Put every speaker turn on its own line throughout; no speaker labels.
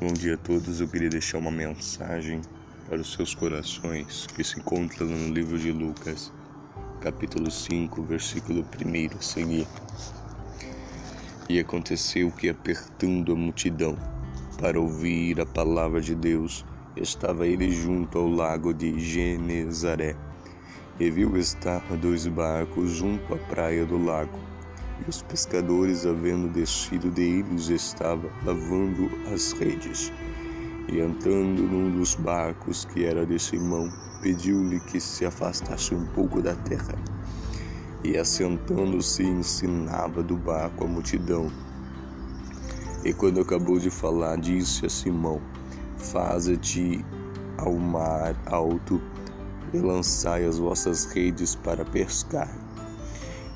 Bom dia a todos. Eu queria deixar uma mensagem para os seus corações que se encontra no livro de Lucas, capítulo 5, versículo 1 a seguir. E aconteceu que, apertando a multidão para ouvir a palavra de Deus, estava ele junto ao lago de Genezaré. E viu estar dois barcos junto à praia do lago e os pescadores, havendo descido deles, estavam lavando as redes. E entrando num dos barcos, que era de Simão, pediu-lhe que se afastasse um pouco da terra. E assentando-se, ensinava do barco a multidão. E quando acabou de falar, disse a Simão: Faze-te ao mar alto e lançai as vossas redes para pescar.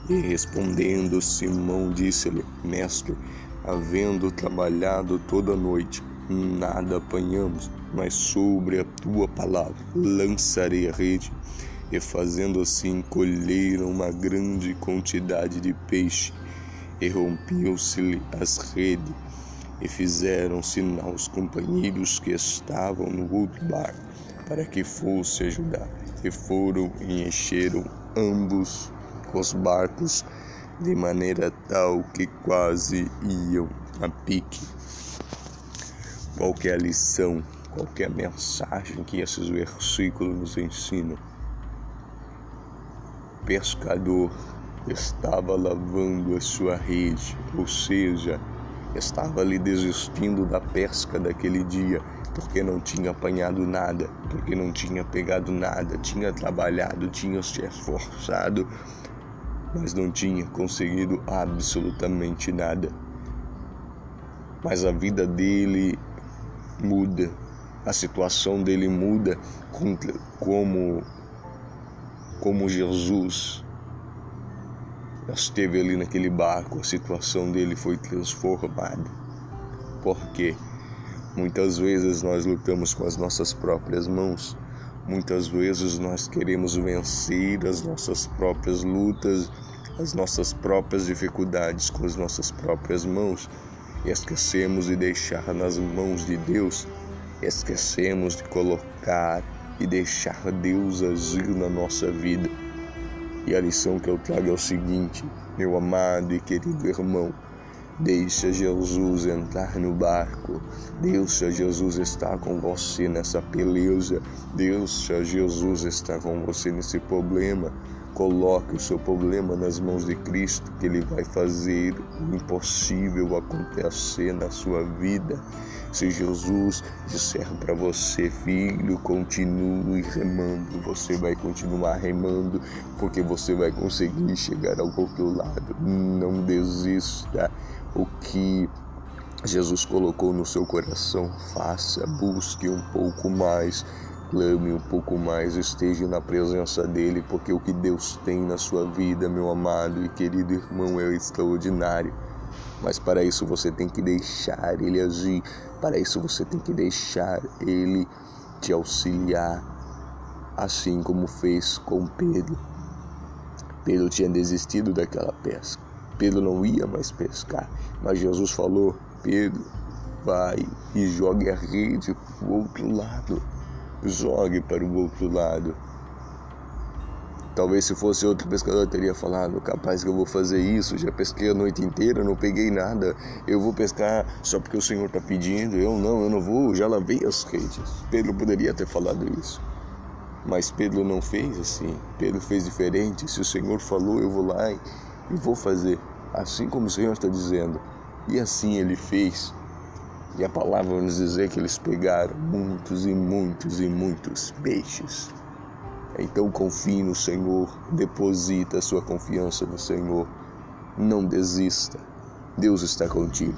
E respondendo Simão disse-lhe: Mestre, havendo trabalhado toda a noite, nada apanhamos, mas sobre a tua palavra lançarei a rede. E fazendo assim, colheram uma grande quantidade de peixe, e rompiam-se-lhe as redes, e fizeram sinal aos companheiros que estavam no outro barco, para que fosse ajudar. E foram e encheram ambos os barcos de maneira tal que quase iam a pique. Qualquer lição, qualquer mensagem que esses versículos nos ensinam. Pescador estava lavando a sua rede, ou seja, estava ali desistindo da pesca daquele dia, porque não tinha apanhado nada, porque não tinha pegado nada, tinha trabalhado, tinha se esforçado, mas não tinha conseguido absolutamente nada. Mas a vida dele muda, a situação dele muda como como Jesus esteve ali naquele barco, a situação dele foi transformada. Porque muitas vezes nós lutamos com as nossas próprias mãos, muitas vezes nós queremos vencer as nossas próprias lutas as nossas próprias dificuldades com as nossas próprias mãos. E esquecemos de deixar nas mãos de Deus, esquecemos de colocar e deixar Deus agir na nossa vida. E a lição que eu trago é o seguinte, meu amado e querido irmão, Deixa Jesus entrar no barco. Deixa Jesus estar com você nessa peleja. Deixa Jesus estar com você nesse problema. Coloque o seu problema nas mãos de Cristo, que Ele vai fazer o impossível acontecer na sua vida. Se Jesus disser para você, filho, continue remando, você vai continuar remando, porque você vai conseguir chegar ao outro lado. Não desista. O que Jesus colocou no seu coração, faça, busque um pouco mais clame um pouco mais, esteja na presença dele, porque o que Deus tem na sua vida, meu amado e querido irmão, é extraordinário. Mas para isso você tem que deixar ele agir, para isso você tem que deixar ele te auxiliar, assim como fez com Pedro. Pedro tinha desistido daquela pesca. Pedro não ia mais pescar, mas Jesus falou: Pedro, vai e jogue a rede para o outro lado jogue para o outro lado. Talvez se fosse outro pescador teria falado, capaz que eu vou fazer isso, já pesquei a noite inteira, não peguei nada, eu vou pescar só porque o Senhor está pedindo, eu não, eu não vou, já lavei as redes. Pedro poderia ter falado isso, mas Pedro não fez assim, Pedro fez diferente, se o Senhor falou eu vou lá e vou fazer, assim como o Senhor está dizendo, e assim ele fez. E a palavra nos dizer que eles pegaram muitos e muitos e muitos peixes. Então confie no Senhor, deposita a sua confiança no Senhor. Não desista. Deus está contigo.